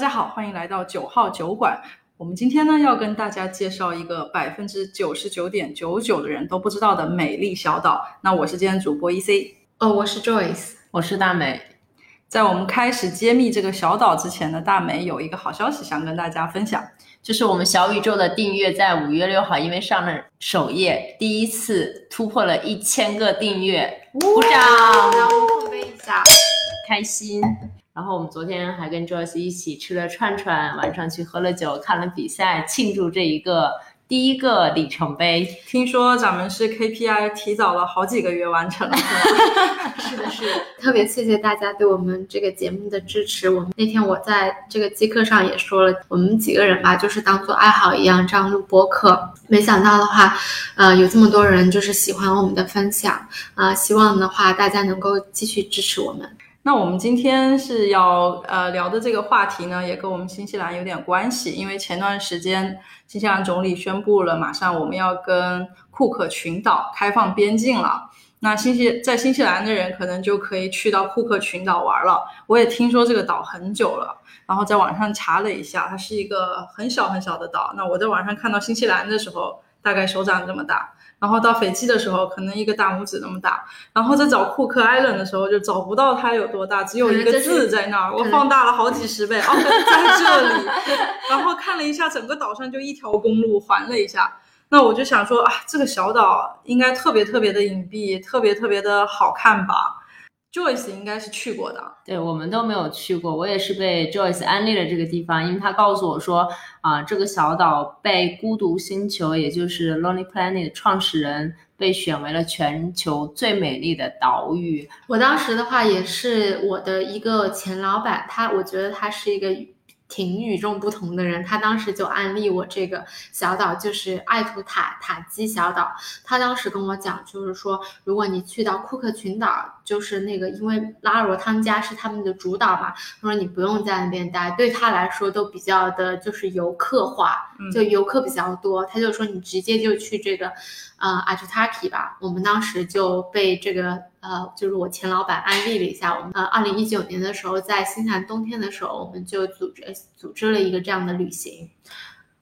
家好，欢迎来到九号酒馆。我们今天呢要跟大家介绍一个百分之九十九点九九的人都不知道的美丽小岛。那我是今天主播 E C，哦，我是 Joyce，我是大美。在我们开始揭秘这个小岛之前呢，大美有一个好消息想跟大家分享，就是我们小宇宙的订阅在五月六号，因为上了首页，第一次突破了一千个订阅，鼓掌，让我们碰杯一下，开心。然后我们昨天还跟 Joyce 一起吃了串串，晚上去喝了酒，看了比赛，庆祝这一个第一个里程碑。听说咱们是 KPI 提早了好几个月完成了，是的，是的，特别谢谢大家对我们这个节目的支持。我们那天我在这个机课上也说了，我们几个人吧，就是当做爱好一样这样录播客。没想到的话，呃，有这么多人就是喜欢我们的分享啊、希望的话大家能够继续支持我们。那我们今天是要呃聊的这个话题呢，也跟我们新西兰有点关系，因为前段时间新西兰总理宣布了，马上我们要跟库克群岛开放边境了。那新西在新西兰的人可能就可以去到库克群岛玩了。我也听说这个岛很久了，然后在网上查了一下，它是一个很小很小的岛。那我在网上看到新西兰的时候，大概手掌这么大。然后到斐济的时候，可能一个大拇指那么大。然后在找库克 Island 的时候，就找不到它有多大，只有一个字在那儿。我放大了好几十倍，哦，在这里。然后看了一下，整个岛上就一条公路，环了一下。那我就想说啊，这个小岛应该特别特别的隐蔽，特别特别的好看吧？Joyce 应该是去过的。对我们都没有去过，我也是被 Joyce 安利了这个地方，因为他告诉我说啊，这个小岛被孤独星球，也就是 Lonely Planet 的创始人被选为了全球最美丽的岛屿。我当时的话也是我的一个前老板，他我觉得他是一个挺与众不同的人，他当时就安利我这个小岛，就是爱图塔塔基小岛。他当时跟我讲，就是说，如果你去到库克群岛，就是那个因为拉罗他们家是他们的主导嘛，他说你不用在那边待，对他来说都比较的就是游客化，就游客比较多。他就说你直接就去这个呃阿图塔基吧。我们当时就被这个。呃，就是我前老板安利了一下我们，呃，二零一九年的时候，在新西兰冬天的时候，我们就组织组织了一个这样的旅行，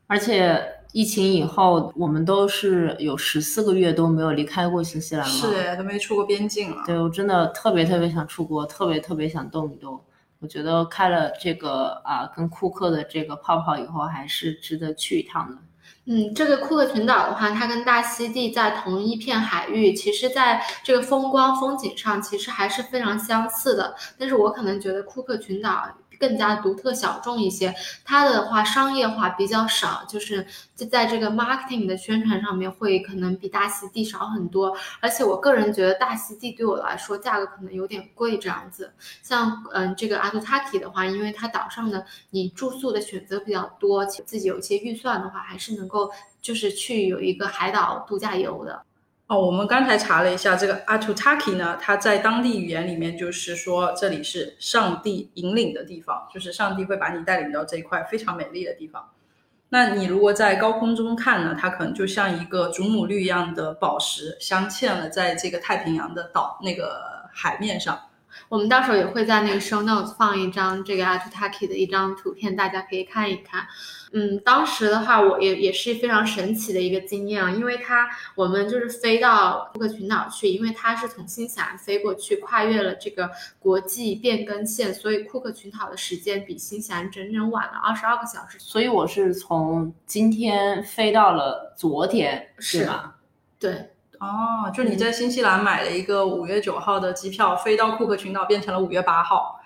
而且疫情以后，我们都是有十四个月都没有离开过新西兰了，是都没出过边境了。对我真的特别特别想出国，特别特别想动一动。我觉得开了这个啊，跟库克的这个泡泡以后，还是值得去一趟的。嗯，这个库克群岛的话，它跟大溪地在同一片海域，其实在这个风光风景上，其实还是非常相似的。但是我可能觉得库克群岛更加独特小众一些，它的话商业化比较少，就是就在这个 marketing 的宣传上面会可能比大溪地少很多。而且我个人觉得大溪地对我来说价格可能有点贵这样子。像嗯这个阿图塔基的话，因为它岛上的你住宿的选择比较多，自己有一些预算的话，还是能够就是去有一个海岛度假游的。哦，我们刚才查了一下，这个 Atutaki 呢，它在当地语言里面就是说这里是上帝引领的地方，就是上帝会把你带领到这一块非常美丽的地方。那你如果在高空中看呢，它可能就像一个祖母绿一样的宝石镶嵌了在这个太平洋的岛那个海面上。我们到时候也会在那个 show notes 放一张这个 Atutaki 的一张图片，大家可以看一看。嗯，当时的话，我也也是非常神奇的一个经验啊，因为它我们就是飞到库克群岛去，因为它是从新西兰飞过去，跨越了这个国际变更线，所以库克群岛的时间比新西兰整整晚了二十二个小时。所以我是从今天飞到了昨天，是吧？对，哦，就你在新西兰买了一个五月九号的机票，飞到库克群岛变成了五月八号。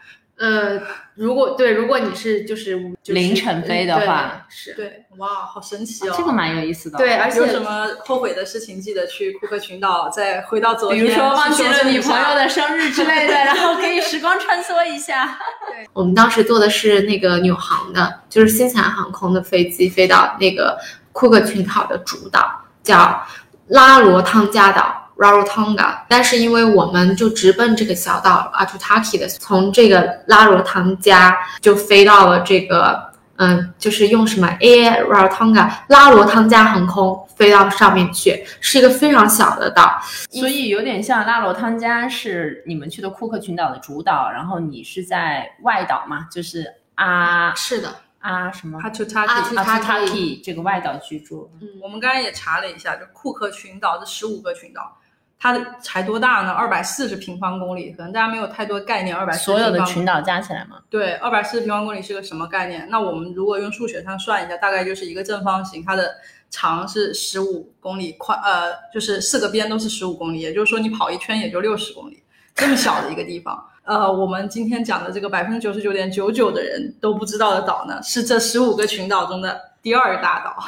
呃，如果对，如果你是就是、就是、凌晨飞的话对是对，哇，好神奇哦！这个蛮有意思的。对，而且有什么后悔的事情，记得去库克群岛再回到昨天，比如说忘记了女朋友的生日之类的，然后可以时光穿梭一下。对我们当时坐的是那个纽航的，就是新西兰航空的飞机，飞到那个库克群岛的主岛，叫拉罗汤加岛。Rarotonga，但是因为我们就直奔这个小岛 Atutaki 的，从这个拉罗汤加就飞到了这个，嗯，就是用什么 Air Rarotonga 拉罗汤加航空飞到上面去，是一个非常小的岛，所以有点像拉罗汤加是你们去的库克群岛的主岛，然后你是在外岛嘛，就是啊是的，啊什么阿图阿塔基。阿图塔基这个外岛居住。嗯，我们刚才也查了一下，就库克群岛这十五个群岛，它的才多大呢？二百四十平方公里，可能大家没有太多概念。二百所有的群岛加起来吗？对，二百四十平方公里是个什么概念？那我们如果用数学上算一下，大概就是一个正方形，它的长是十五公里，宽呃就是四个边都是十五公里，也就是说你跑一圈也就六十公里，这么小的一个地方。呃，我们今天讲的这个百分之九十九点九九的人都不知道的岛呢，是这十五个群岛中的第二大岛，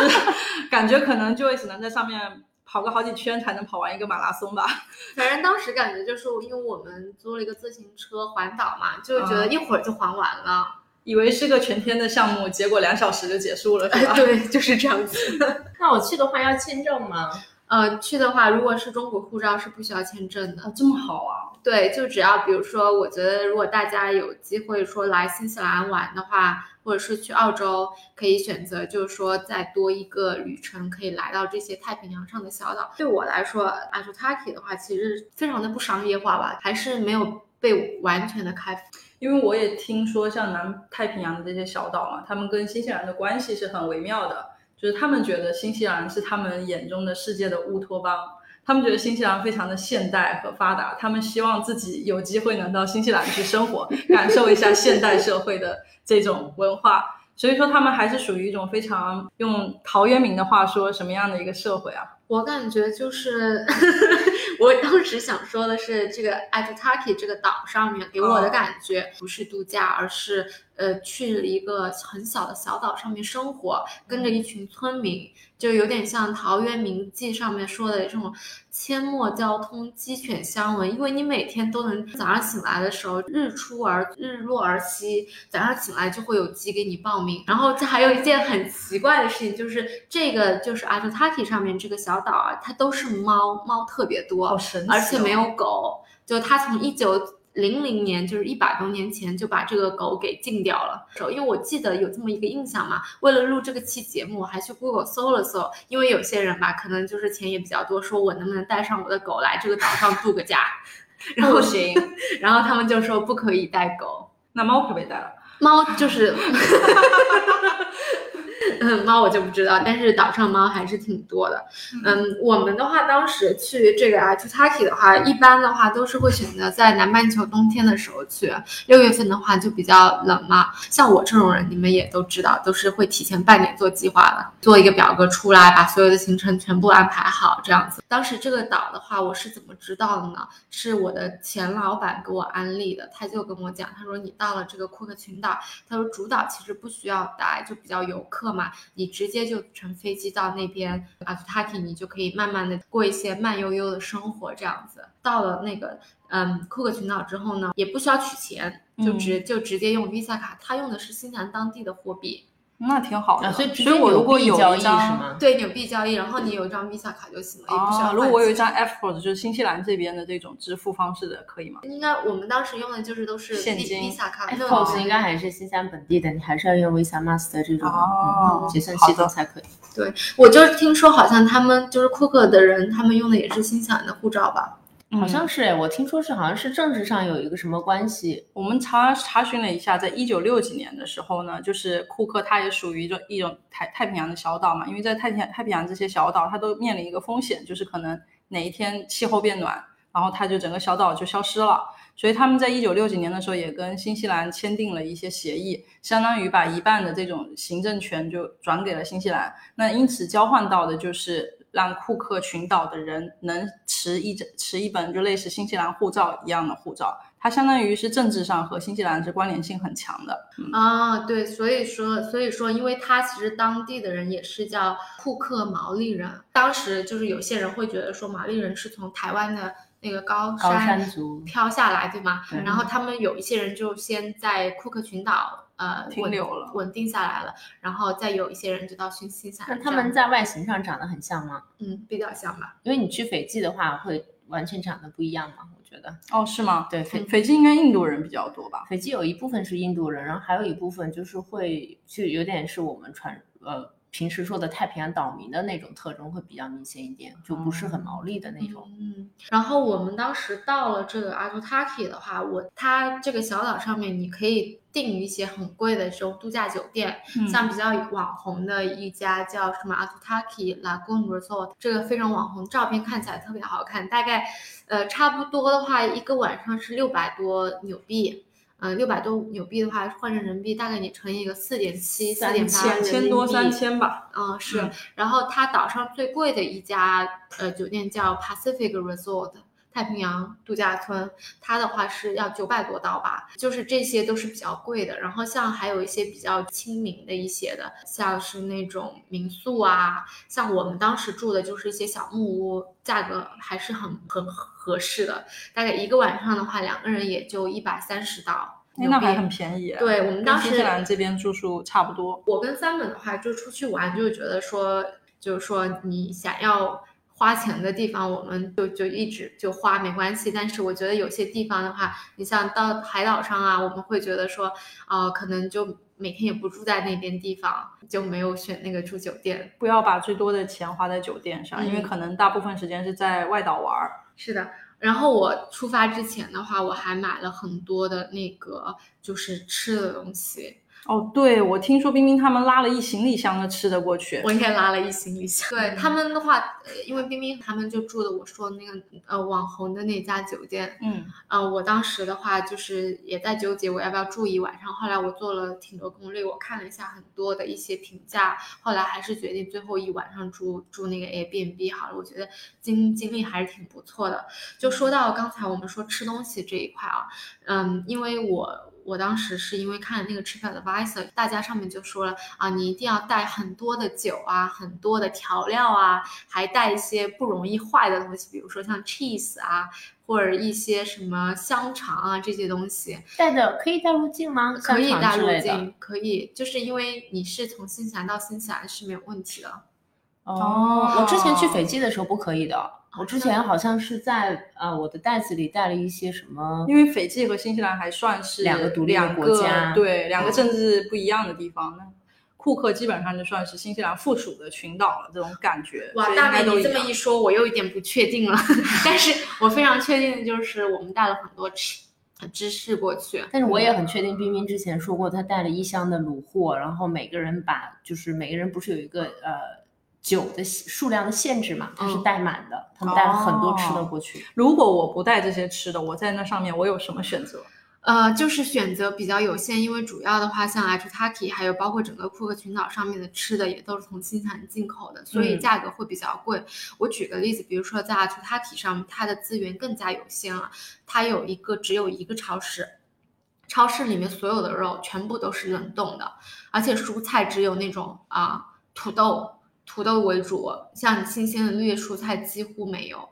就 是 感觉可能就只能在上面跑个好几圈才能跑完一个马拉松吧。反正当时感觉就是因为我们租了一个自行车环岛嘛，就觉得一会儿就环完了。以为是个全天的项目，结果两小时就结束了，是吧？对，就是这样子。那我去的话要签证吗？呃，去的话，如果是中国护照是不需要签证的。啊，这么好啊！对，就只要比如说，我觉得如果大家有机会说来新西兰玩的话，或者是去澳洲，可以选择就是说再多一个旅程，可以来到这些太平洋上的小岛。对我来说 a t u t a k i 的话，其实非常的不商业化吧，还是没有被完全的开发。因为我也听说，像南太平洋的这些小岛嘛，他们跟新西兰的关系是很微妙的，就是他们觉得新西兰是他们眼中的世界的乌托邦。他们觉得新西兰非常的现代和发达，他们希望自己有机会能到新西兰去生活，感受一下现代社会的这种文化。所以说，他们还是属于一种非常用陶渊明的话说什么样的一个社会啊？我感觉就是，我当时想说的是，这个 a t u t a k i 这个岛上面给我的感觉不是度假，而是呃去了一个很小的小岛上面生活，跟着一群村民，就有点像陶渊明记上面说的这种阡陌交通，鸡犬相闻。因为你每天都能早上醒来的时候，日出而日落而息，早上醒来就会有鸡给你报名。然后这还有一件很奇怪的事情，就是这个就是 t a k i 上面这个小岛啊，它都是猫，猫特别多，好神奇、哦！而且没有狗。就它从一九零零年，就是一百多年前就把这个狗给禁掉了。因为我记得有这么一个印象嘛，为了录这个期节目，我还去 Google 搜了搜。因为有些人吧，可能就是钱也比较多，说我能不能带上我的狗来这个岛上度个假？然后不行，然后他们就说不可以带狗。那猫可不可以带了？猫就是。嗯，猫我就不知道，但是岛上猫还是挺多的。嗯，我们的话，当时去这个 t a k i 的话，一般的话都是会选择在南半球冬天的时候去。六月份的话就比较冷嘛。像我这种人，你们也都知道，都是会提前半年做计划的，做一个表格出来，把所有的行程全部安排好，这样子。当时这个岛的话，我是怎么知道的呢？是我的前老板给我安利的，他就跟我讲，他说你到了这个库克群岛，他说主岛其实不需要待，就比较游客嘛。你直接就乘飞机到那边 a t u t a k i 你就可以慢慢的过一些慢悠悠的生活，这样子。到了那个嗯库克群岛之后呢，也不需要取钱，就直、嗯、就直接用 Visa 卡，他用的是新西兰当地的货币。那挺好的，啊、所以所以我如果有交易一张是吗？对纽币交易，然后你有一张 Visa 卡就行了，也不需要、哦。如果我有一张者就是新西兰这边的这种支付方式的，可以吗？应该我们当时用的就是都是现金 Visa 卡 f s 应该还是新西兰本地的，你还是要用 Visa Master 这种、结算系统才可以。对，我就是听说好像他们就是库克的人，他们用的也是新西兰的护照吧。好像是哎，我听说是好像是政治上有一个什么关系。我们查查询了一下，在一九六几年的时候呢，就是库克它也属于一种一种太太平洋的小岛嘛，因为在太平太平洋这些小岛，它都面临一个风险，就是可能哪一天气候变暖，然后它就整个小岛就消失了。所以他们在一九六几年的时候也跟新西兰签订了一些协议，相当于把一半的这种行政权就转给了新西兰。那因此交换到的就是。让库克群岛的人能持一持一本就类似新西兰护照一样的护照，它相当于是政治上和新西兰是关联性很强的。嗯、啊，对，所以说，所以说，因为他其实当地的人也是叫库克毛利人，当时就是有些人会觉得说毛利人是从台湾的那个高高山族飘下来，对吗？对然后他们有一些人就先在库克群岛。呃，停留了，稳定下来了，然后再有一些人就到新西兰。那他们在外形上长得很像吗？嗯，比较像吧。因为你去斐济的话，会完全长得不一样嘛？我觉得。哦，是吗？对，斐斐济应该印度人比较多吧？斐济有一部分是印度人，然后还有一部分就是会，就有点是我们传呃平时说的太平洋岛民的那种特征会比较明显一点，就不是很哦毛利的那种。嗯，然后我们当时到了这个阿图塔基的话，我它这个小岛上面你可以订一些很贵的这种度假酒店，嗯像比较网红的一家叫什么 Atutaki Lagoon Resort，这个非常网红，照片看起来特别好看，大概呃差不多的话一个晚上是六百多纽币。呃，六百多纽币的话，换成人民币大概你乘以一个四点七、四点八三千多三千吧。嗯，是。嗯然后它岛上最贵的一家呃酒店叫 Pacific Resort 太平洋度假村，它的话是要九百多刀吧，就是这些都是比较贵的。然后像还有一些比较亲民的一些的，像是那种民宿啊，像我们当时住的就是一些小木屋，价格还是很很合适的，大概一个晚上的话，两个人也就一百三十刀。哎那还很便宜。对我们当时新西兰这边住宿差不多。我跟三本的话，就出去玩，就觉得说，就是说你想要花钱的地方，我们就就一直就花没关系。但是我觉得有些地方的话，你像到海岛上啊，我们会觉得说，呃，可能就每天也不住在那边地方，就没有选那个住酒店。不要把最多的钱花在酒店上，嗯因为可能大部分时间是在外岛玩儿。是的。然后我出发之前的话，我还买了很多的那个就是吃的东西，哦，对，我听说冰冰他们拉了一行李箱的吃的过去。我应该拉了一行李箱。对他们的话，呃因为冰冰他们就住的我说那个呃网红的那家酒店，嗯，呃，我当时的话就是也在纠结我要不要住一晚上。后来我做了挺多攻略，我看了一下很多的一些评价，后来还是决定最后一晚上住住那个 Airbnb 好了。我觉得经经历还是挺不错的。就说到刚才我们说吃东西这一块啊，嗯，因为我我当时是因为看了那个 TripAdvisor，大家上面就说了啊，你一定要带很多的酒啊，很多的调料啊，还带一些不容易坏的东西，比如说像 cheese 啊，或者一些什么香肠啊这些东西，带的可以带入境吗？可以带入境，可以，就是因为你是从新西兰到新西兰是没有问题的。哦，我之前去斐济的时候不可以的。哦我之前好像是在呃我的袋子里带了一些什么，因为斐济和新西兰还算是两个独立的国家对，两个嗯政治不一样的地方。那库克基本上就算是新西兰附属的群岛了，这种感觉。哇，大概你这么一说，我又有点不确定了。但是我非常确定的就是，我们带了很多吃芝士过去。但是我也很确定，冰冰之前说过，他带了一箱的卤货，然后每个人把就是每个人不是有一个呃酒的数量的限制嘛，它是嗯带满的，他们带了很多吃的哦过去。如果我不带这些吃的，我在那上面我有什么选择？呃，就是选择比较有限，因为主要的话，像 Aitutaki 还有包括整个库克群岛上面的吃的也都是从新西兰进口的，所以嗯价格会比较贵。我举个例子，比如说在 Aitutaki 上，它的资源更加有限了，它有一个只有一个超市。超市里面所有的肉全部都是冷冻的，而且蔬菜只有那种啊土豆，土豆为主，像新鲜的绿叶蔬菜几乎没有。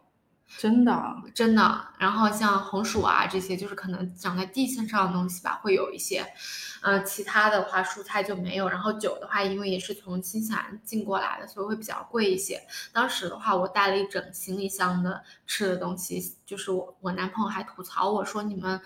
真的啊，真的。然后像红薯啊这些，就是可能长在地线上的东西吧，会有一些。呃，其他的话蔬菜就没有。然后酒的话，因为也是从新西兰进过来的，所以会比较贵一些。当时的话，我带了一整行李箱的吃的东西，就是我我男朋友还吐槽我说你们。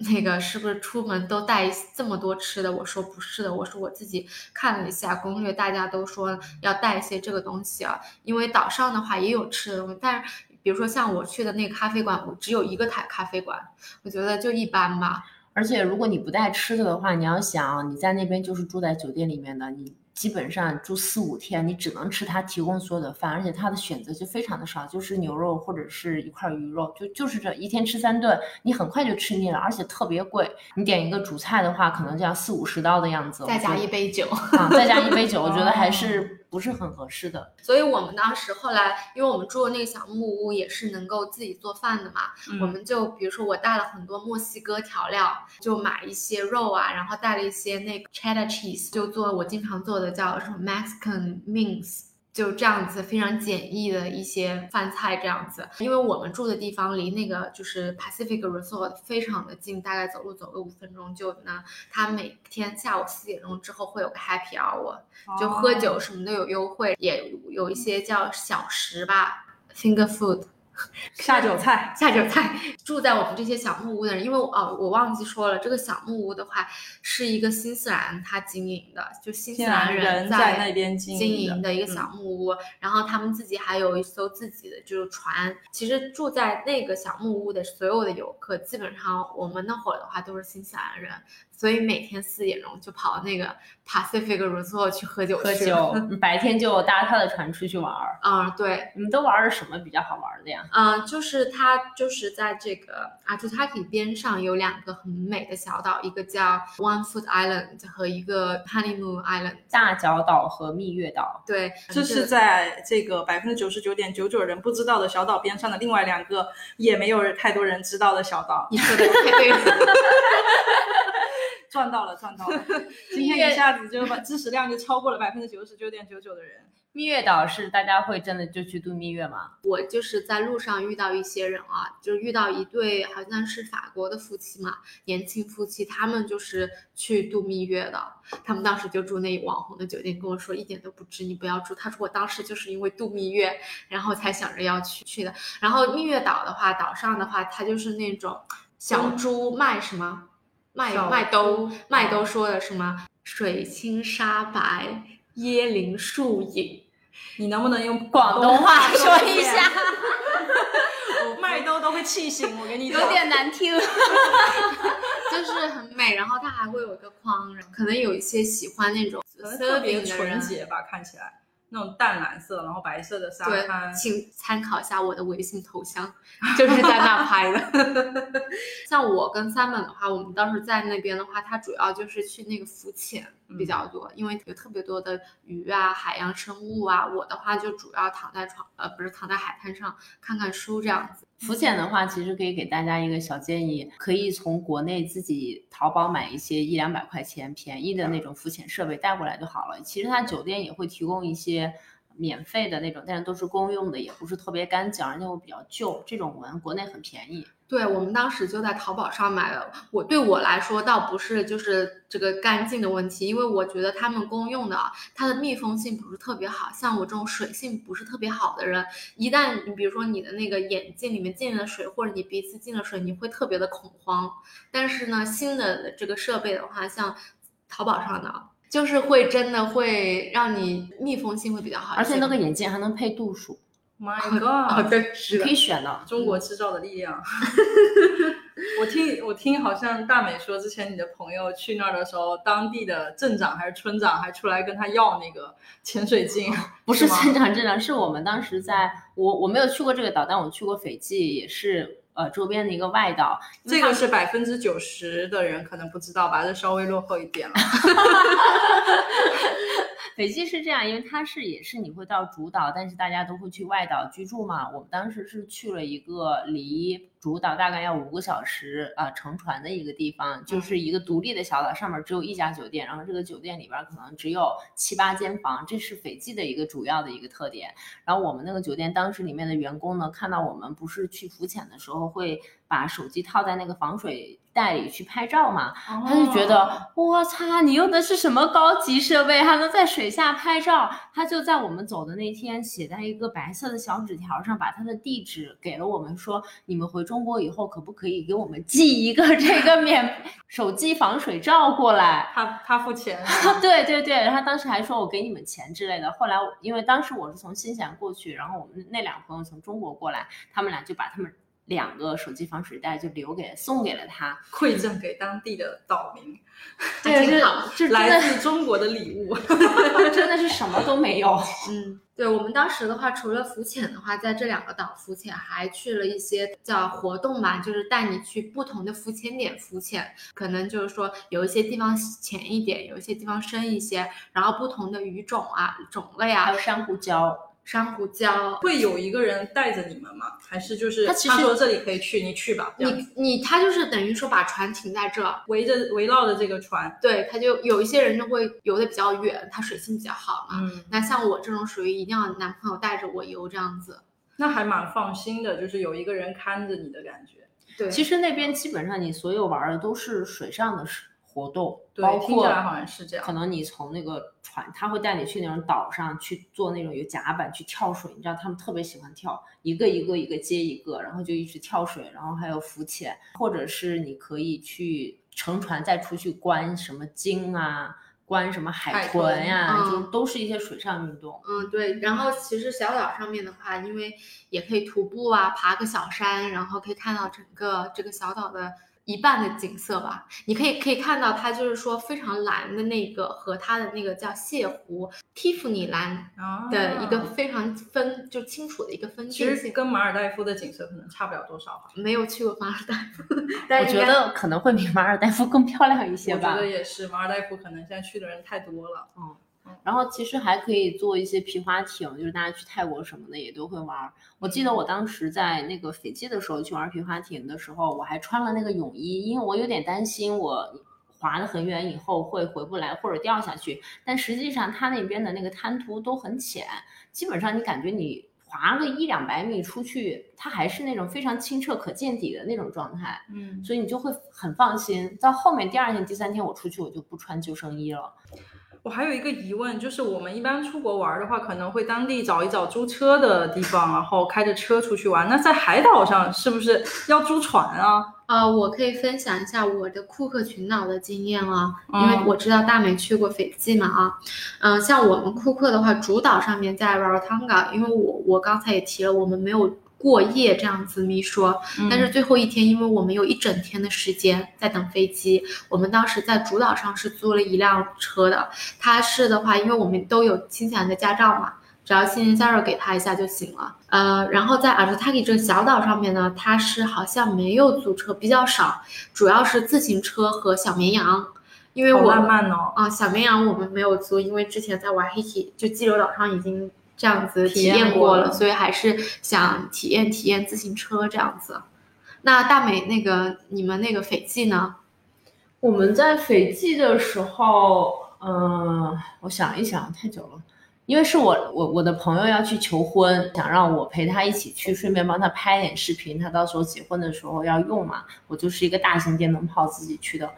那个是不是出门都带这么多吃的？我说不是的，我说我自己看了一下攻略，大家都说要带一些这个东西啊，因为岛上的话也有吃的东西，但是比如说像我去的那个咖啡馆，我只有一个台咖啡馆，我觉得就一般吧。而且如果你不带吃的的话，你要想你在那边就是住在酒店里面的，你基本上住四五天，你只能吃他提供所有的饭，而且他的选择就非常的少，就是牛肉或者是一块鱼肉，就就是这一天吃三顿，你很快就吃腻了，而且特别贵。你点一个主菜的话，可能就要四五十刀的样子，再加一杯酒，啊，再加一杯酒，我觉得还是不是很合适的。所以我们当时后来，因为我们住的那个小木屋也是能够自己做饭的嘛，我嗯，们就比如说我带了很多墨西哥调料，就买一些肉啊，然后带了一些那个 cheddar cheese，就做我经常做的叫什么 Mexican mince。就这样子非常简易的一些饭菜这样子，因为我们住的地方离那个就是 Pacific Resort 非常的近，大概走路走个五分钟就呢。他每天下午四点钟之后会有个 Happy Hour，就喝酒什么的有优惠，也有一些叫小食吧，finger food。下酒菜，下酒菜。住在我们这些小木屋的人，因为哦，我忘记说了，这个小木屋的话是一个新西兰他经营的，就新西兰人在那边经营的一个小木屋，然后他们自己还有一艘自己的就是船。其实住在那个小木屋的所有的游客，基本上我们那会儿的话都是新西兰人。所以每天四点钟就跑那个 Pacific Resort 去喝酒，喝酒，白天就搭他的船出去玩儿。啊，对，你们都玩了什么比较好玩的呀？嗯，就是他就是在这个 Aitutaki 边上有两个很美的小岛，一个叫 One Foot Island 和一个 Honeymoon Island 大角岛和蜜月岛。对，这是在这个百分之九十九点九九人不知道的小岛边上的另外两个也没有太多人知道的小岛。你说的太对了。赚到了，赚到了！今天一下子就把知识量就超过了百分之九十九点九九的人。蜜月岛是大家会真的就去度蜜月吗？我就是在路上遇到一些人啊，就遇到一对好像是法国的夫妻嘛，年轻夫妻，他们就是去度蜜月的。他们当时就住那网红的酒店，跟我说一点都不值，你不要住。他说我当时就是因为度蜜月，然后才想着要去去的。然后蜜月岛的话，岛上的话，它就是那种小猪卖什么？麦麦兜麦兜说的什么？水清沙白，椰林树影。你能不能用广东话说一下？麦兜都会气醒我，跟你讲有点难听。就是很美，然后它还会有一个框，可能有一些喜欢那种特别纯洁吧，看起来。那种淡蓝色，然后白色的沙滩，请参考一下我的微信头像，就是在那拍的。像我跟 Simon 的话，我们当时在那边的话，他主要就是去那个浮潜比较多，因为有特别多的鱼啊、海洋生物啊。我的话就主要躺在床，呃，不是躺在海滩上看看书这样子。浮潜的话，其实可以给大家一个小建议，可以从国内自己淘宝买一些一两百块钱便宜的那种浮潜设备带过来就好了。其实它酒店也会提供一些免费的那种，但是都是公用的，也不是特别干净，而且会比较旧。这种文国内很便宜。对我们当时就在淘宝上买的，我对我来说倒不是就是这个干净的问题，因为我觉得他们公用的，它的密封性不是特别好，像我这种水性不是特别好的人，一旦你比如说你的那个眼镜里面进了水，或者你鼻子进了水，你会特别的恐慌。但是呢，新的这个设备的话，像淘宝上的，就是会真的会让你密封性会比较好，而且那个眼镜还能配度数。My God！对，是可以选的。中国制造的力量。我听我听，好像大美说，之前你的朋友去那儿的时候，当地的镇长还是村长还出来跟他要那个潜水镜。不是村长镇长，是我们当时在我我没有去过这个岛，但我去过斐济，也是呃周边的一个外岛。这个是百分之九十的人可能不知道吧？这稍微落后一点了。斐济是这样，因为它是也是你会到主岛，但是大家都会去外岛居住嘛。我们当时是去了一个离。主岛大概要五个小时啊，乘船的一个地方，就是一个独立的小岛，上面只有一家酒店，然后这个酒店里边可能只有七八间房，这是斐济的一个主要的一个特点。然后我们那个酒店当时里面的员工呢，看到我们不是去浮潜的时候会把手机套在那个防水袋里去拍照嘛，他就觉得我擦，你用的是什么高级设备，还能在水下拍照？他就在我们走的那天写在一个白色的小纸条上，把他的地址给了我们，说你们回。中国以后可不可以给我们寄一个这个免 手机防水罩过来？他他付钱？对 对对，他当时还说我给你们钱之类的。后来因为当时我是从新西兰过去，然后我们那两个朋友从中国过来，他们俩就把他们两个手机防水袋就留给送给了他，馈赠给当地的岛民。对，这这来自中国的礼物，真的是什么都没有。嗯。对我们当时的话，除了浮潜的话，在这两个岛浮潜，还去了一些叫活动嘛，就是带你去不同的浮潜点浮潜，可能就是说有一些地方浅一点，有一些地方深一些，然后不同的鱼种啊、种类啊，还有珊瑚礁。珊瑚礁会有一个人带着你们吗？还是就是他说这里可以去，你去吧。你你他就是等于说把船停在这，围着围绕着这个船。对，他就有一些人就会游的比较远，他水性比较好嘛。嗯。那像我这种属于一定要男朋友带着我游这样子，那还蛮放心的，就是有一个人看着你的感觉。对，其实那边基本上你所有玩的都是水上的活动，包对，听起括来好像是这样可。能你从那个船，他会带你去那种岛上去做那种有甲板去跳水，你知道他们特别喜欢跳，一个一个一个接一个，然后就一直跳水，然后还有浮潜，或者是你可以去乘船再出去观什么鲸啊，观什么海海豚呀、豚就都是一些水上运动。嗯，对。然后其实小岛上面的话，因为也可以徒步啊，爬个小山，然后可以看到整个这个小岛的一半的景色吧。你可以可以看到它就是说非常蓝的那个和它的那个叫泻湖蒂芙尼蓝啊的一个非常分就清楚的一个分其实。跟马尔代夫的景色可能差不了多少吧。没有去过马尔代夫，但我觉得可能会比马尔代夫更漂亮一些吧我觉得。也是，马尔代夫可能现在去的人太多了。然后其实还可以做一些皮划艇，就是大家去泰国什么的也都会玩儿。我记得我当时在那个斐济的时候去玩皮划艇的时候，我还穿了那个泳衣，因为我有点担心我滑得很远以后会回不来或者掉下去。但实际上它那边的那个滩涂都很浅，基本上你感觉你划个一两百米出去，它还是那种非常清澈可见底的那种状态，嗯，所以你就会很放心。到后面第二天、第三天我出去，我就不穿救生衣了。我还有一个疑问，就是我们一般出国玩的话，可能会当地找一找租车的地方，然后开着车出去玩。那在海岛上是不是要租船啊？呃，我可以分享一下我的库克群岛的经验啊，因为嗯我知道大美去过斐济嘛啊，嗯、像我们库克的话，主岛上面在 Rarotonga，因为我我刚才也提了，我们没有过夜这样子咪说，但是最后一天，因为我们有一整天的时间在等飞机，我们当时在主岛上是租了一辆车的，他是的话，因为我们都有新西兰的驾照嘛。只要新西兰驾照给他一下就行了。呃，然后在阿图塔基这个小岛上面呢，它是好像没有租车，比较少，主要是自行车和小绵羊。因为我浪漫哦。啊、小绵羊我们没有租，因为之前在瓦黑提就济州岛上已经这样子体体验验过了，过了所以还是想体验体验自行车这样子。那大美那个你们那个斐济呢？我们在斐济的时候，嗯、我想一想，太久了，因为是我我我的朋友要去求婚，想让我陪他一起去，顺便帮他拍点视频，他到时候结婚的时候要用嘛。我就是一个大型电灯泡自己去的。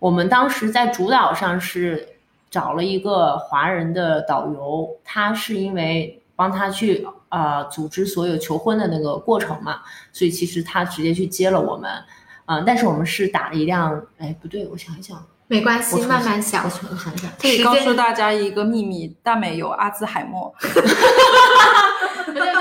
我们当时在主岛上是找了一个华人的导游，他是因为帮他去呃组织所有求婚的那个过程嘛，所以其实他直接去接了我们。嗯，但是我们是打了一辆，哎，不对，我想一想，没关系，我慢慢想我。想我想一想，可以告诉大家一个秘密，大美有阿兹海默。对对对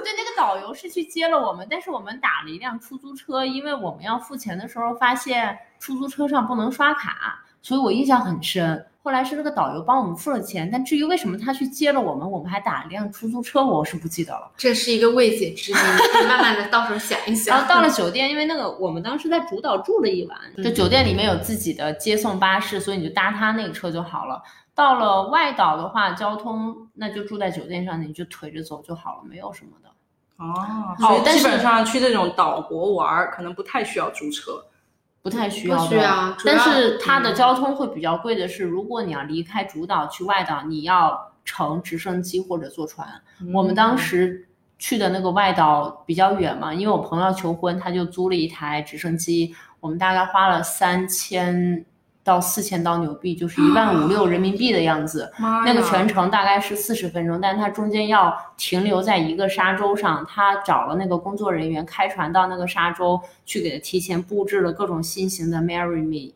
对，那个导游是去接了我们，但是我们打了一辆出租车，因为我们要付钱的时候发现出租车上不能刷卡，所以我印象很深。后来是那个导游帮我们付了钱，但至于为什么他去接了我们，我们还打了一辆出租车，我是不记得了。这是一个未解之谜，可以慢慢的到时候想一想。然后到了酒店，因为那个我们当时在主岛住了一晚，就酒店里面有自己的接送巴士，所以你就搭他那个车就好了。到了外岛的话，交通那就住在酒店上，你就腿着走就好了，没有什么的。哦，好基本上去这种岛国玩儿，可能不太需要租车。不太需要的，不需要要但是它的嗯交通会比较贵的是，如果你要离开主岛去外岛，你要乘直升机或者坐船。我们当时去的那个外岛比较远嘛，因为我朋友要求婚，他就租了一台直升机，我们大概花了三千到四千刀纽币，就是一万五六人民币的样子。那个全程大概是四十分钟，但它中间要停留在一个沙洲上，他找了那个工作人员开船到那个沙洲去，给他提前布置了各种新型的 Marry Me。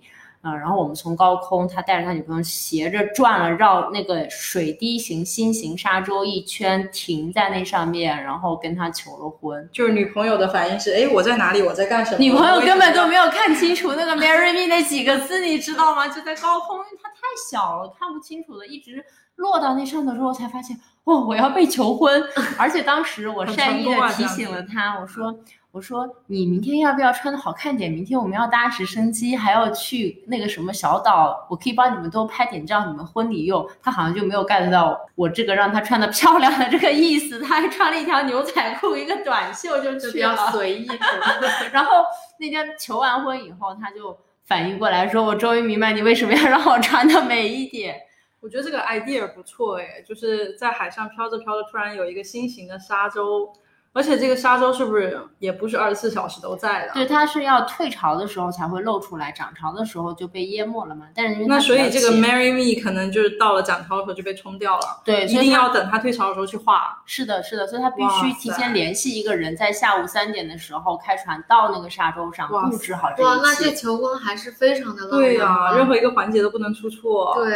啊、然后我们从高空，他带着他女朋友斜着转了绕那个水滴形心形沙洲一圈，停在那上面，然后跟他求了婚。就是女朋友的反应是，哎，我在哪里？我在干什么？女朋友根本都没有。看清楚那个 “marry me” 那几个字，你知道吗？就在高空，因为它太小了，看不清楚的，一直落到那上头之后才发现，哦，我要被求婚。而且当时我善意的提醒了他，我说。我说你明天要不要穿的好看点？明天我们要搭直升机，还要去那个什么小岛，我可以帮你们多拍点照，你们婚礼用。他好像就没有 get 到我这个让他穿的漂亮的这个意思，他还穿了一条牛仔裤，一个短袖就就比较去了。随意，然后那天求完婚以后，他就反应过来说：“我终于明白你为什么要让我穿的美一点。我觉得这个 idea 不错哎，就是在海上飘着飘着，突然有一个新型的沙洲，而且这个沙洲是不是也不是二十四小时都在的？对，它是要退潮的时候才会露出来，涨潮的时候就被淹没了嘛。但是那所以这个 Marry Me 可能就是到了涨潮的时候就被冲掉了，对，一定要等它退潮的时候去画。是的，是的，所以他必须提前联系一个人，在下午三点的时候开船到那个沙洲上布置好这哇，那。这求婚还是非常的浪漫对呀、啊任何一个环节都不能出错。对，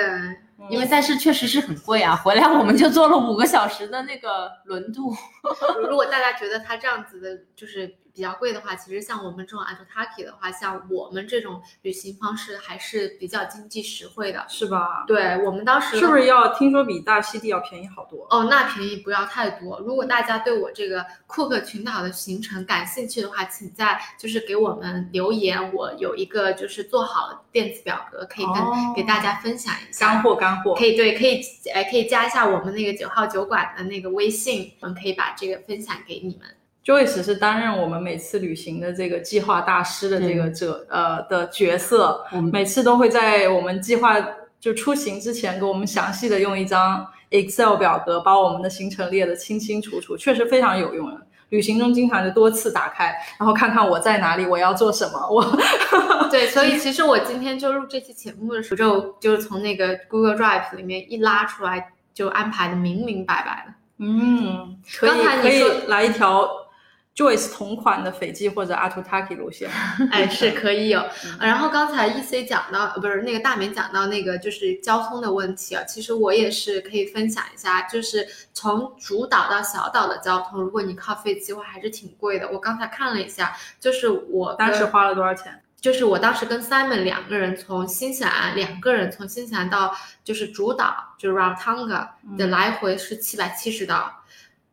因为但是确实是很贵啊，回来我们就坐了五个小时的那个轮渡。如果大家觉得他这样子的，就是比较贵的话，其实像我们这种 Atotaki 的话，像我们这种旅行方式还是比较经济实惠的。是吧？对我们当时是不是要听说比大溪地要便宜好多？哦，那便宜不要太多。如果大家对我这个库克群岛的行程感兴趣的话，请在就是给我们留言，我有一个就是做好电子表格，可以跟、哦给大家分享一下干。货干货可。以对，可以呃可以加一下我们那个九号酒馆的那个微信，我们可以把这个分享给你们。Joyce 是担任我们每次旅行的这个计划大师的这个者呃的角色，每次都会在我们计划就出行之前，给我们详细的用一张 Excel 表格把我们的行程列得清清楚楚，确实非常有用的。旅行中经常就多次打开，然后看看我在哪里，我要做什么。我 对，所以 其实我今天就录这期节目的时候，就就是从那个 Google Drive 里面一拉出来，就安排的明明白白的。嗯，可以刚才可以你说来一条 Joyce 同款的斐济或者阿图塔基路线。哎，是可以有。嗯然后刚才 E C 讲到，呃，不是那个大明讲到那个就是交通的问题啊，其实我也是可以分享一下，就是从主岛到小岛的交通，如果你靠飞机的话，还是挺贵的。我刚才看了一下，就是我当时花了多少钱？就是我当时跟 Simon 两个人从新西兰，两个人从新西兰到就是主岛，就是 Rarotonga 的嗯来回是七百七十刀，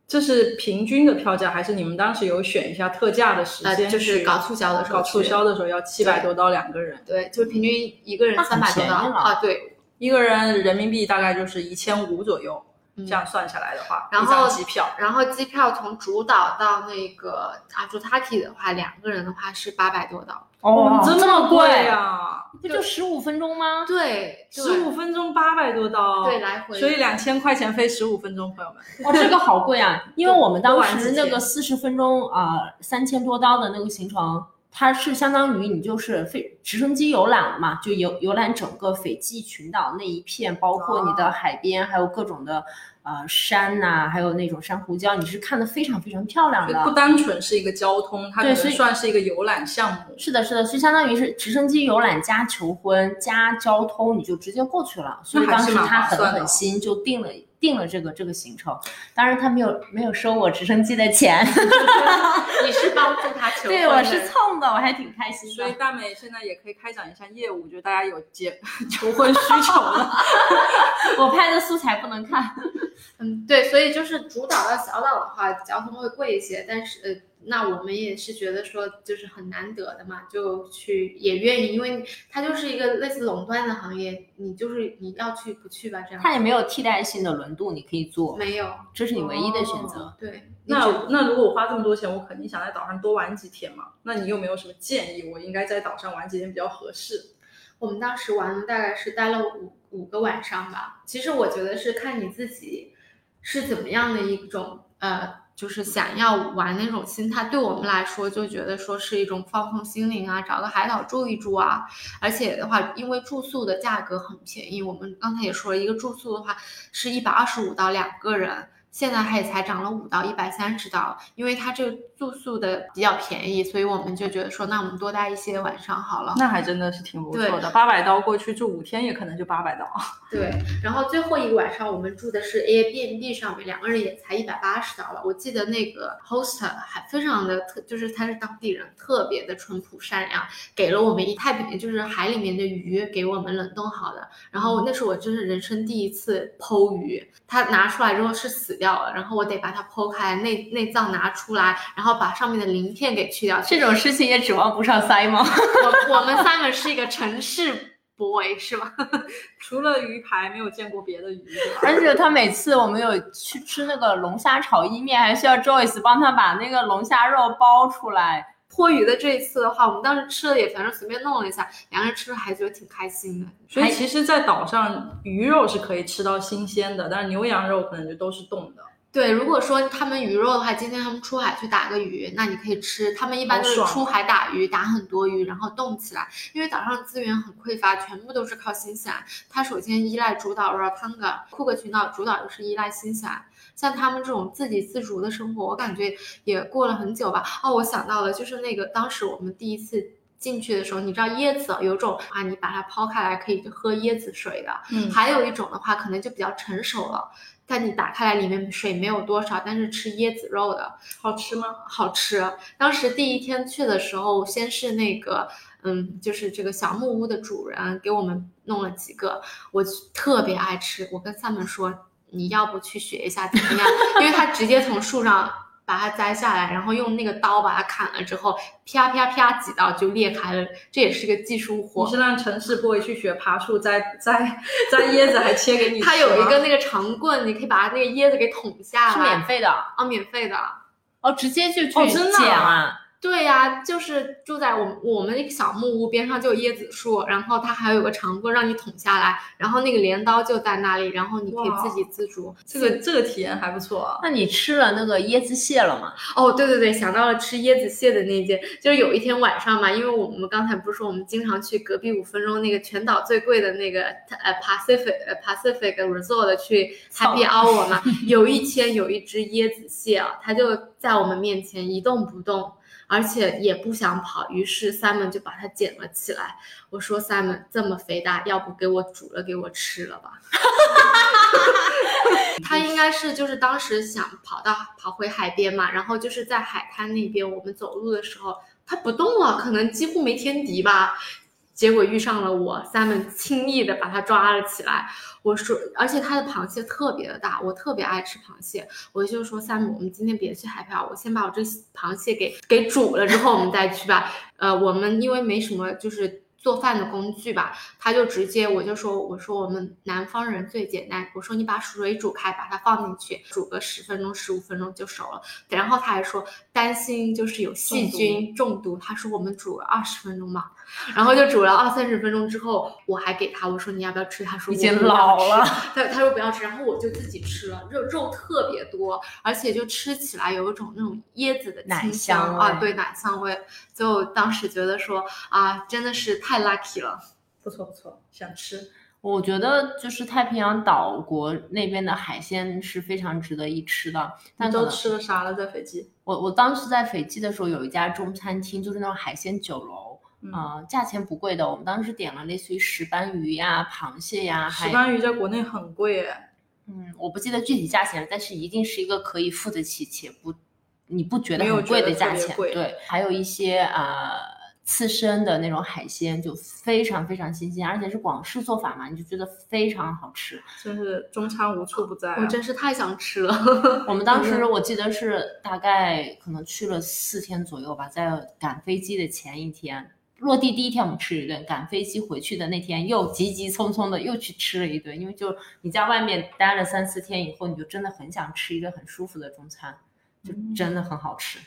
这是平均的票价，还是你们当时有选一下特价的时呃，间呃？就是搞促销的时候搞促销的时候要七百多刀两个人，对，就是平均一个人三百多刀啊，对，一个人人民币大概就是一千五左右。嗯这样算下来的话，一然后张机票然后机票从主岛到那个阿朱塔基的话，两个人的话是八百多刀。哦这么贵贵！啊！不就十五分钟吗？对，对十五分钟八百多刀，对来回，所以两千块钱飞十五分钟，朋友们。哇，这个好贵啊！因为我们当时那个天四十分钟啊，三千多刀的那个行程，它是相当于你就是飞直升机游览了嘛，就游游览整个斐济群岛那一片，包括你哦的海边，还有各种的呃山呐、还有那种珊瑚礁，你是看得非常非常漂亮的。不单纯是一个交通，它可能对所以算是一个游览项目。是的，是的，是相当于是直升机游览加求婚加交通，你就直接过去了。所以当时他狠划算的狠心就定了定了这个这个行程。当然他没有没有收我直升机的钱，你是帮助他求婚对，我是蹭的，我还挺开心的。所以大美现在也可以开展一下业务，就大家有结 求婚需求了。我拍的素材不能看。嗯，对，所以就是主岛到小岛的话，交通会贵一些，但是呃，那我们也是觉得说就是很难得的嘛，就去也愿意，因为它就是一个类似垄断的行业，你就是你要去不去吧，这样它也没有替代性的轮渡你可以坐，没有，这是你唯一的选择。哦对，那那如果我花这么多钱，我肯定想在岛上多玩几天嘛。那你有没有什么建议？我应该在岛上玩几天比较合适？我们当时玩了大概是待了五五个晚上吧。其实我觉得是看你自己是怎么样的一种呃，就是想要玩那种心态。对我们来说，就觉得说是一种放松心灵啊，找个海岛住一住啊。而且的话，因为住宿的价格很便宜，我们刚才也说了一个住宿的话是一百二十五到两个人。现在它也才涨了五到一百三十刀，因为它这住宿的比较便宜，所以我们就觉得说，那我们多待一些晚上好了。那还真的是挺不错对的。八百刀过去住五天，也可能就八百刀。对，然后最后一个晚上我们住的是 Airbnb 上面，两个人也才一百八十刀了。我记得那个 host 还非常的特，就是他是当地人，特别的淳朴善良，给了我们一太平，就是海里面的鱼给我们冷冻好的。然后那是我真是人生第一次剖鱼，他拿出来之后是死掉了，然后我得把它剖开，内内脏拿出来，然后把上面的鳞片给去掉。这种事情也指望不上 Simon。我我们 Simon 是一个城市 boy 是吧？除了鱼排，没有见过别的鱼，而且他每次我们有去吃那个龙虾炒意面，还需要 Joyce 帮他把那个龙虾肉剥出来。泼鱼的这一次的话，我们当时吃了也反正随便弄了一下，两个人吃了还觉得挺开心的。所以其实，在岛上鱼肉是可以吃到新鲜的，但是牛羊肉可能就都是冻的。对，如果说他们鱼肉的话，今天他们出海去打个鱼，那你可以吃。他们一般都是出海打鱼，打很多鱼，然后冻起来。因为岛上资源很匮乏，全部都是靠新西兰。它首先依赖主岛 Rarotonga，库克群岛主岛又是依赖新西兰。像他们这种自给自足的生活，我感觉也过了很久吧。哦，我想到了，就是那个当时我们第一次进去的时候，你知道椰子有种啊，你把它抛开来可以喝椰子水的，嗯还有一种的话可能就比较成熟了，但你打开来里面水没有多少，但是吃椰子肉的好吃吗？好吃。当时第一天去的时候，先是那个。嗯，就是这个小木屋的主人给我们弄了几个，我特别爱吃。我跟 Simon 说，你要不去学一下怎么样？因为他直接从树上把它摘下来，然后用那个刀把它砍了之后，啪啪啪几刀就裂开了，这也是个技术活你。是让城市 boy 去学爬树，摘摘摘椰子，还切给你 吃吗？它有一个那个长棍，你可以把它那个椰子给捅下是，免费的哦，免费的。哦，直接就去哦真的啊捡啊。对呀、就是住在我们我们那个小木屋边上就有椰子树，然后它还有个长棍让你捅下来，然后那个镰刀就在那里，然后你可以自给自足。这个这个体验还不错啊。那你吃了那个椰子蟹了吗？哦，对对对，想到了吃椰子蟹的那一件，就是有一天晚上嘛，因为我们刚才不是说我们经常去隔壁五分钟那个全岛最贵的那个呃 Pacific 呃 Pacific Resort 去 Happy Hour 嘛，有一天有一只椰子蟹啊，它就在我们面前一动不动。而且也不想跑，于是 Simon 就把它捡了起来。我说 Simon 这么肥大，要不给我煮了给我吃了吧？他应该是就是当时想跑到跑回海边嘛，然后就是在海滩那边，我们走路的时候它不动了，可能几乎没天敌吧。结果遇上了我，Simon 轻易的把它抓了起来。我说，而且它的螃蟹特别的大，我特别爱吃螃蟹，我就说三姆我们今天别去海漂，我先把我这螃蟹给给煮了之后我们再去吧。呃，我们因为没什么就是做饭的工具吧，他就直接我就说我说我们南方人最简单，我说你把水煮开，把它放进去，煮个十分钟十五分钟就熟了。然后他还说担心就是有细菌中毒，他说我们煮了二十分钟吧，然后就煮了二三十分钟之后，我还给他我说你要不要吃？他说已经老了，他他说不要吃，然后我就自己吃了，肉肉特别多，而且就吃起来有一种那种椰子的奶清香味啊，对奶香味，就当时觉得说啊，真的是太 lucky 了。不错不错，想吃。我觉得就是太平洋岛国那边的海鲜是非常值得一吃的。都吃了啥了？在斐济？我我当时在斐济的时候，有一家中餐厅，就是那种海鲜酒楼，嗯呃，价钱不贵的。我们当时点了类似于石斑鱼呀、螃蟹呀，还石斑鱼在国内很贵哎，嗯，我不记得具体价钱了，但是一定是一个可以付得起且不你不觉得很贵的价钱。对，还有一些呃刺身的那种海鲜，就非常非常新鲜，而且是广式做法嘛，你就觉得非常好吃。真是中餐无处不在、啊。我真是太想吃了。我们当时嗯我记得是大概可能去了四天左右吧，在赶飞机的前一天。落地第一天我们吃一顿，赶飞机回去的那天又急急匆匆的又去吃了一顿，因为就你在外面待了三四天以后，你就真的很想吃一个很舒服的中餐，就真的很好吃。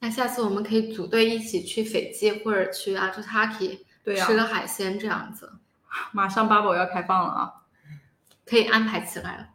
那下次我们可以组队一起去斐济或者去阿图塔基对呀、吃个海鲜，这样子马上 bubble 要开放了啊！可以安排起来了。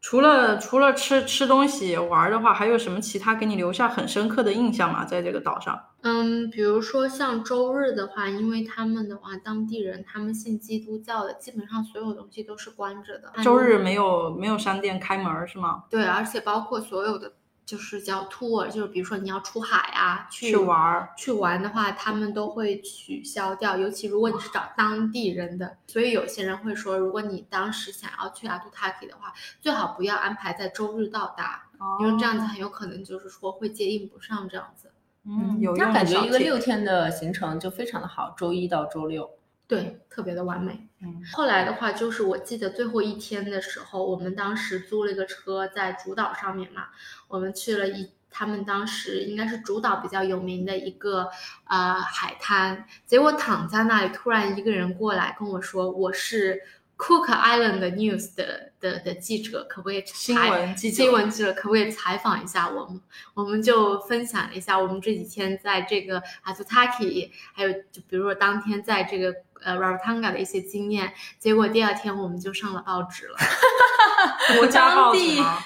除了除了吃吃东西玩的话，还有什么其他给你留下很深刻的印象吗？在这个岛上？嗯，比如说像周日的话，因为他们的话，当地人他们信基督教的，基本上所有东西都是关着的。周日没有没有商店开门儿是吗？对，而且包括所有的就是叫 tour，就是比如说你要出海啊，去去玩儿去玩的话，他们都会取消掉。尤其如果你是找当地人的，所以有些人会说，如果你当时想要去阿杜塔基的话，最好不要安排在周日到达，因为这样子很有可能就是说会接应不上这样子。嗯，有那感觉一个六天的行程就非常的好，周一到周六。对，特别的完美。嗯，后来的话，就是我记得最后一天的时候，我们当时租了一个车在主岛上面嘛，我们去了一他们当时应该是主岛比较有名的一个呃海滩，结果躺在那里，突然一个人过来跟我说，我是 Cook Island News 的的的记者，可不可以新采闻记者新闻记者可不可以采访一下我们？我们就分享了一下我们这几天在这个阿图塔基，还有就比如说当天在这个呃 Rarotonga 的一些经验。结果第二天我们就上了报纸了。国家报纸？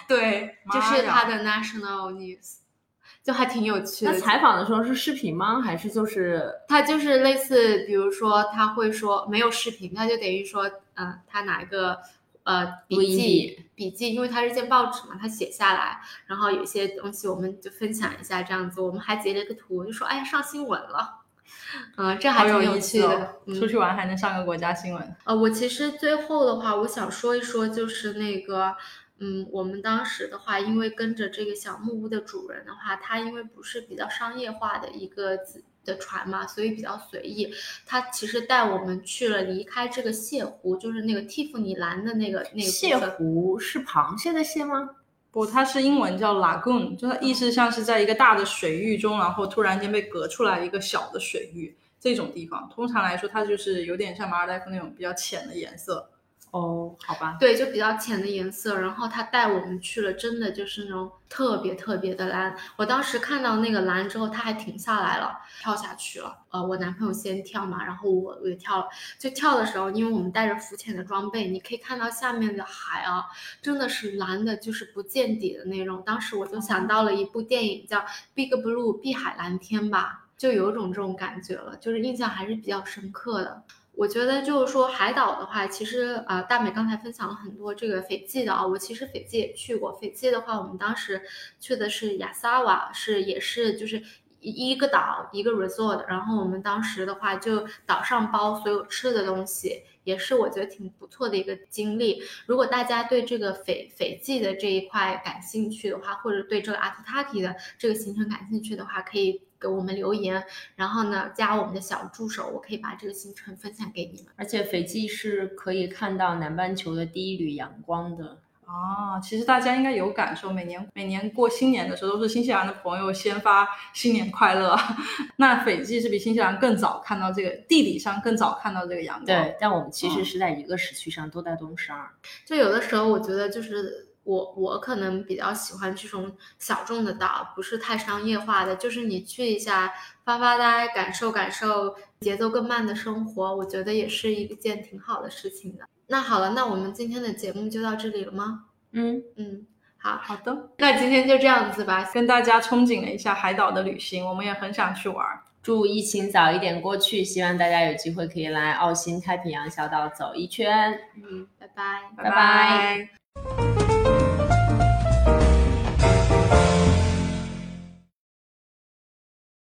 对，妈就是他的 national news，就还挺有趣的。那采访的时候是视频吗？还是就是他就是类似，比如说他会说没有视频，他就等于说，嗯、他拿一个呃笔记笔记，因为它是件报纸嘛，他写下来，然后有些东西我们就分享一下这样子，我们还截了个图，就说哎上新闻了，嗯、这还好挺有趣的，嗯出去玩还能上个国家新闻。呃，我其实最后的话，我想说一说，就是那个，嗯，我们当时的话，因为跟着这个小木屋的主人的话，他因为不是比较商业化的一个子的船嘛，所以比较随意。他其实带我们去了离开这个蟹湖，就是那个蒂芙尼蓝的那个那个蟹湖是螃蟹的蟹吗？不，它是英文叫 lagoon，就它意思像是在一个大的水域中，然后突然间被隔出来一个小的水域这种地方。通常来说，它就是有点像马尔代夫那种比较浅的颜色。哦，好吧，对，就比较浅的颜色。然后他带我们去了，真的就是那种特别特别的蓝。我当时看到那个蓝之后，他还停下来了，跳下去了。呃，我男朋友先跳嘛，然后我我也跳了。就跳的时候，因为我们带着浮潜的装备，你可以看到下面的海啊，真的是蓝的，就是不见底的那种。当时我就想到了一部电影叫《Big Blue》碧海蓝天吧，就有种这种感觉了，就是印象还是比较深刻的。我觉得就是说海岛的话，其实呃，大美刚才分享了很多这个斐济的啊，我其实斐济也去过。斐济的话，我们当时去的是亚萨瓦，是也是就是一一个岛一个 resort，然后我们当时的话就岛上包所有吃的东西，也是我觉得挺不错的一个经历。如果大家对这个斐斐济的这一块感兴趣的话，或者对这个阿图塔提的这个行程感兴趣的话，可以给我们留言，然后呢加我们的小助手，我可以把这个行程分享给你们。而且斐济是可以看到南半球的第一缕阳光的。啊，其实大家应该有感受，每年每年过新年的时候，都是新西兰的朋友先发新年快乐。那斐济是比新西兰更早看到这个地理上更早看到这个阳光。对，但我们其实嗯是在一个时区上，都在东十二。就有的时候，我觉得就是我我可能比较喜欢这种小众的岛，不是太商业化的，就是你去一下发发呆，感受感受节奏更慢的生活，我觉得也是一件挺好的事情的。那好了，那我们今天的节目就到这里了吗？嗯，嗯，好，好的，那今天就这样子吧。跟大家憧憬了一下海岛的旅行，我们也很想去玩。祝疫情早一点过去，希望大家有机会可以来澳新太平洋小岛走一圈。嗯，拜拜。拜拜拜